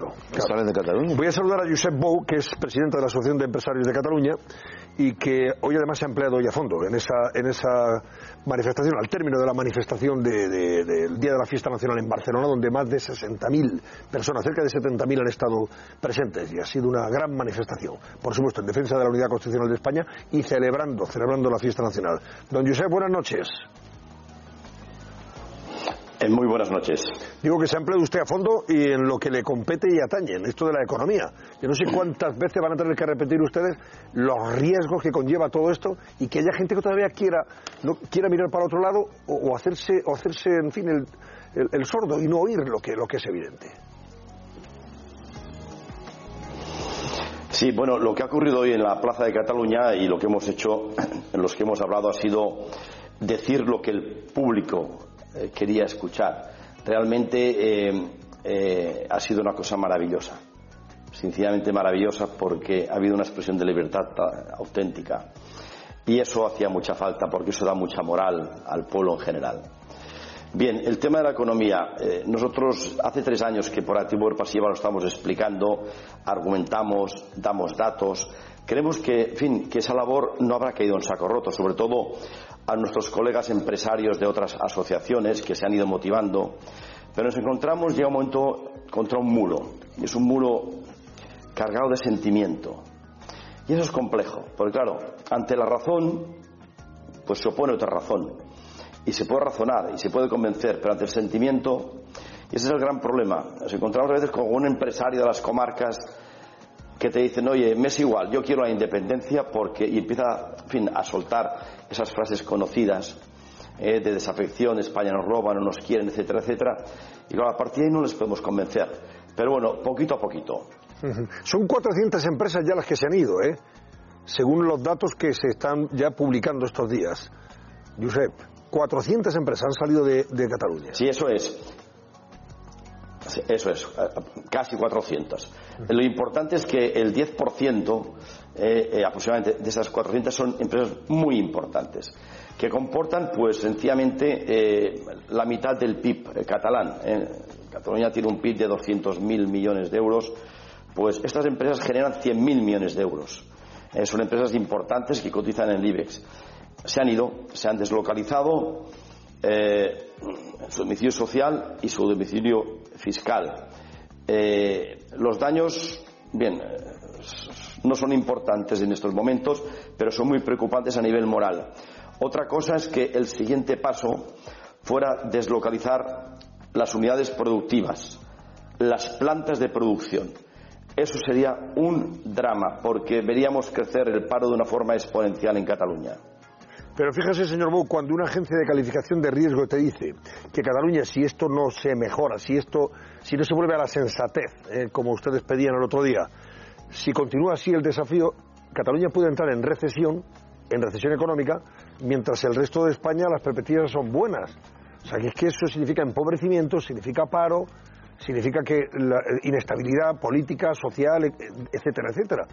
Claro, claro. Salen de Cataluña. Voy a saludar a Josep Bou, que es presidente de la Asociación de Empresarios de Cataluña y que hoy además se ha empleado hoy a fondo en esa, en esa manifestación, al término de la manifestación de- de- del Día de la Fiesta Nacional en Barcelona, donde más de 60.000 personas, cerca de 70.000 han estado presentes y ha sido una gran manifestación, por supuesto, en defensa de la unidad constitucional de España y celebrando, celebrando la fiesta nacional. Don Josep, buenas noches. Muy buenas noches. Digo que se ha empleado usted a fondo y en lo que le compete y atañe, en esto de la economía. Yo no sé cuántas veces van a tener que repetir ustedes los riesgos que conlleva todo esto y que haya gente que todavía quiera, no, quiera mirar para otro lado o, o hacerse, o hacerse, en fin, el, el- el sordo y no oír lo que, lo que es evidente. Sí, bueno, lo que ha ocurrido hoy en la Plaza de Cataluña y lo que hemos hecho, en los que hemos hablado, ha sido decir lo que el público eh, quería escuchar. Realmente eh, eh, ha sido una cosa maravillosa, sinceramente maravillosa, porque ha habido una expresión de libertad ta- auténtica. Y eso hacía mucha falta, porque eso da mucha moral al pueblo en general. Bien, el tema de la economía. Eh, nosotros hace tres años que por activo y pasiva lo estamos explicando, argumentamos, damos datos. Creemos que, fin, que esa labor no habrá caído en saco roto, sobre todo a nuestros colegas empresarios de otras asociaciones que se han ido motivando. Pero nos encontramos, llega un momento, contra un muro. Es un muro cargado de sentimiento. Y eso es complejo, porque claro, ante la razón, pues se opone otra razón y se puede razonar y se puede convencer, pero ante el sentimiento, y ese es el gran problema. Nos encontramos a veces con un empresario de las comarcas que te dicen, oye, me es igual, yo quiero la independencia porque, y empieza, en fin, a soltar esas frases conocidas eh, de desafección, España nos roba, no nos quieren, etcétera, etcétera, y claro, a partir de ahí no les podemos convencer. Pero bueno, poquito a poquito. Son 400 empresas ya las que se han ido, ¿eh? según los datos que se están ya publicando estos días. Josep, 400 empresas han salido de, de Cataluña. Sí, eso es. Eso es, eh, casi 400. Lo importante es que el 10% eh, eh, aproximadamente de esas 400 son empresas muy importantes, que comportan pues sencillamente eh, la mitad del PIB catalán. eh. Cataluña tiene un PIB de 200.000 millones de euros, pues estas empresas generan 100.000 millones de euros. Son empresas importantes que cotizan en el IBEX. Se han ido, se han deslocalizado eh, su domicilio social y su domicilio fiscal. Eh, los daños, bien, eh, no son importantes en estos momentos, pero son muy preocupantes a nivel moral. Otra cosa es que el siguiente paso fuera deslocalizar las unidades productivas, las plantas de producción. Eso sería un drama, porque veríamos crecer el paro de una forma exponencial en Cataluña. Pero fíjese, señor Bou, cuando una agencia de calificación de riesgo te dice que Cataluña, si esto no se mejora, si esto, si no se vuelve a la sensatez, eh, como ustedes pedían el otro día, si continúa así el desafío, Cataluña puede entrar en recesión, en recesión económica, mientras el resto de España las perspectivas son buenas. O sea, que es que eso significa empobrecimiento, significa paro, significa que la eh, inestabilidad política, social, etcétera, etcétera.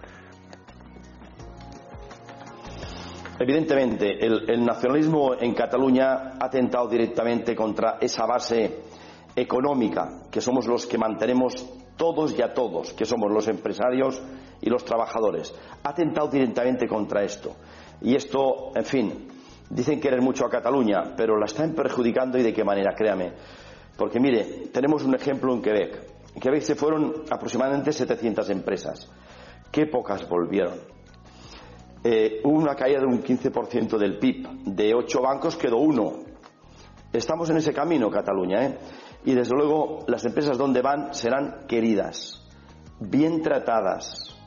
Evidentemente, el, nacionalismo en Cataluña ha atentado directamente contra esa base económica que somos los que mantenemos todos y a todos, que somos los empresarios y los trabajadores. Ha atentado directamente contra esto. Y esto, en fin, dicen querer mucho a Cataluña, pero la están perjudicando y de qué manera, créame. Porque mire, tenemos un ejemplo en Quebec. En Quebec se fueron aproximadamente 700 empresas. Qué pocas volvieron. Eh, hubo una caída de un 15% del PIB. De ocho bancos quedó uno. Estamos en ese camino, Cataluña, ¿eh? Y desde luego las empresas donde van serán queridas, bien tratadas,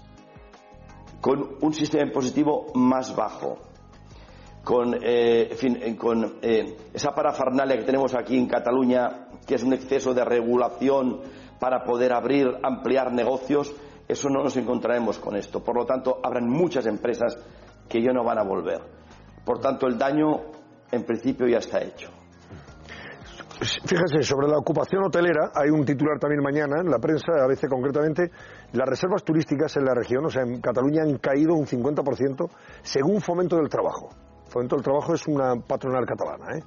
con un sistema impositivo más bajo, eh, eh, con eh, esa parafernalia que tenemos aquí en Cataluña, que es un exceso de regulación para poder abrir, ampliar negocios, eso no nos encontraremos con esto. Por lo tanto, habrán muchas empresas que ya no van a volver. Por tanto, el daño, en principio, ya está hecho. Fíjese, sobre la ocupación hotelera, hay un titular también mañana en la prensa, a veces concretamente, las reservas turísticas en la región, o sea, en Cataluña han caído un 50% según Fomento del Trabajo. Fomento del Trabajo es una patronal catalana, ¿eh?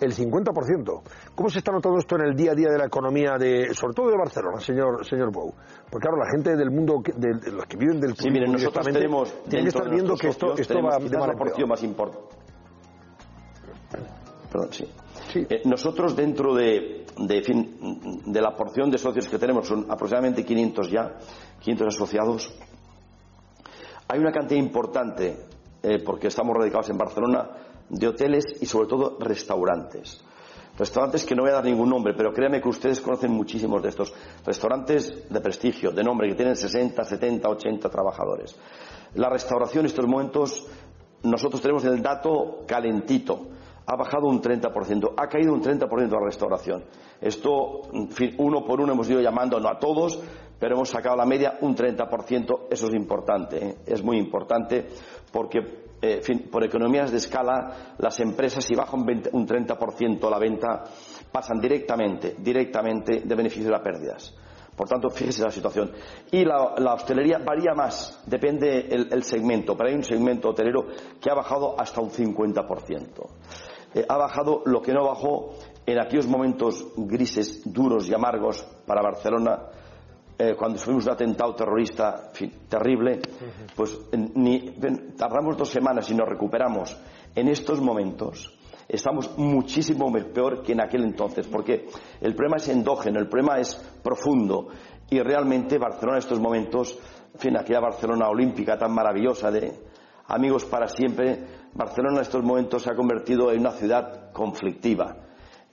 El 50%. ¿Cómo se está notando esto en el día a día de la economía, de, sobre todo de Barcelona, señor señor Bou? Porque claro, la gente del mundo, de, los que viven del Sí, miren, nosotros tenemos, tienen que estar viendo que esto, esto va de mal proporción más importante. Perdón, sí. Eh, nosotros dentro de, de, fin, de la porción de socios que tenemos, son aproximadamente 500 ya, 500 asociados, hay una cantidad importante, eh, porque estamos radicados en Barcelona, de hoteles y sobre todo restaurantes. Restaurantes que no voy a dar ningún nombre, pero créanme que ustedes conocen muchísimos de estos. Restaurantes de prestigio, de nombre, que tienen 60, 70, 80 trabajadores. La restauración en estos momentos, nosotros tenemos el dato calentito. Ha bajado un 30%, ha caído un 30% la restauración. Esto, uno por uno hemos ido llamando, no a todos, pero hemos sacado la media un 30%. Eso es importante, ¿eh? es muy importante porque eh, por economías de escala, las empresas si bajan un 30% la venta, pasan directamente, directamente de beneficio a pérdidas. Por tanto, fíjese la situación. Y la, hostelería varía más, depende el, segmento, pero hay un segmento hotelero que ha bajado hasta un 50%. Eh, ha bajado lo que no bajó en aquellos momentos grises, duros y amargos para Barcelona, eh, cuando sufrimos un atentado terrorista terrible, pues ni, tardamos dos semanas y nos recuperamos. En estos momentos estamos muchísimo peor que en aquel entonces, porque el problema es endógeno, el problema es profundo y realmente Barcelona en estos momentos, en fin, aquella Barcelona olímpica tan maravillosa de amigos para siempre, Barcelona en estos momentos se ha convertido en una ciudad conflictiva.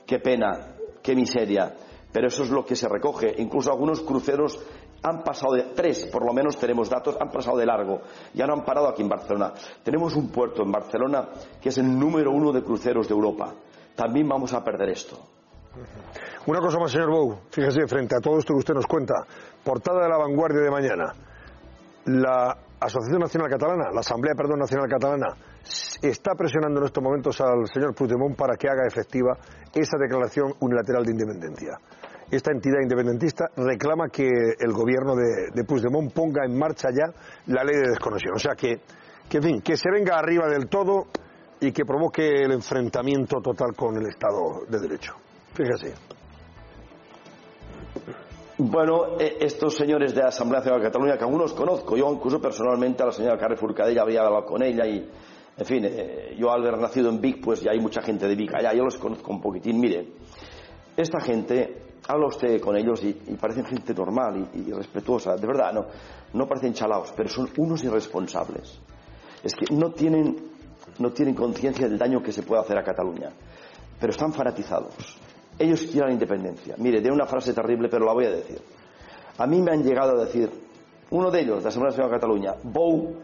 Qué pena, qué miseria pero eso es lo que se recoge. Incluso algunos cruceros han pasado de tres, por lo menos tenemos datos, han pasado de largo. Ya no han parado aquí en Barcelona. Tenemos un puerto en Barcelona que es el número uno de cruceros de Europa. También vamos a perder esto. Una cosa más, señor Bou. Fíjese, frente a todo esto que usted nos cuenta, portada de la vanguardia de mañana. La Asociación Nacional Catalana, la Asamblea perdón, Nacional Catalana, está presionando en estos momentos al señor Puigdemont para que haga efectiva esa declaración unilateral de independencia esta entidad independentista reclama que el gobierno de, de Puigdemont ponga en marcha ya la ley de desconexión. O sea, que, que, en fin, que se venga arriba del todo y que provoque el enfrentamiento total con el Estado de Derecho. Fíjese. Bueno, eh, estos señores de la Asamblea Nacional de Cataluña, que algunos conozco, yo incluso personalmente a la señora Carre Furcadella había hablado con ella y, en fin, eh, yo al haber nacido en Vic, pues ya hay mucha gente de Vic allá, yo los conozco un poquitín. Mire, esta gente habla usted con ellos y, parecen gente normal y, respetuosa, de verdad, no, no parecen chalaos, pero son unos irresponsables. Es que no tienen, no tienen conciencia del daño que se puede hacer a Cataluña, pero están fanatizados. Ellos quieren la independencia. Mire, de una frase terrible, pero la voy a decir. A mí me han llegado a decir, uno de ellos, de la Asamblea Nacional de Cataluña, Bou,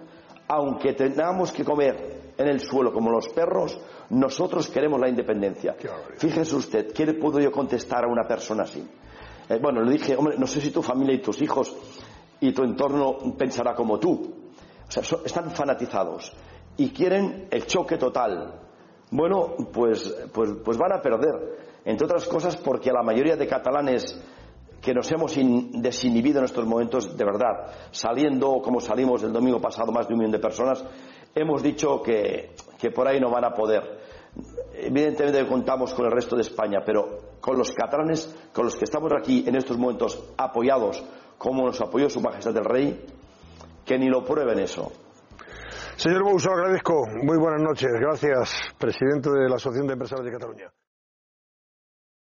aunque tengamos que comer en el suelo como los perros, nosotros queremos la independencia. Fíjese usted, ¿qué le puedo yo contestar a una persona así? Eh, bueno, le dije, hombre, no sé si tu familia y tus hijos y tu entorno pensará como tú. O sea, están fanatizados y quieren el choque total. Bueno, pues, pues, pues van a perder. Entre otras cosas porque la mayoría de catalanes que nos hemos desinhibido en estos momentos, de verdad, saliendo como salimos el domingo pasado más de un millón de personas, hemos dicho que, por ahí no van a poder. Evidentemente contamos con el resto de España, pero con los catalanes, con los que estamos aquí en estos momentos apoyados, como nos apoyó Su Majestad el Rey, que ni lo prueben eso. Señor Bouso, agradezco. Muy buenas noches. Gracias, presidente de la Asociación de Empresarios de Cataluña.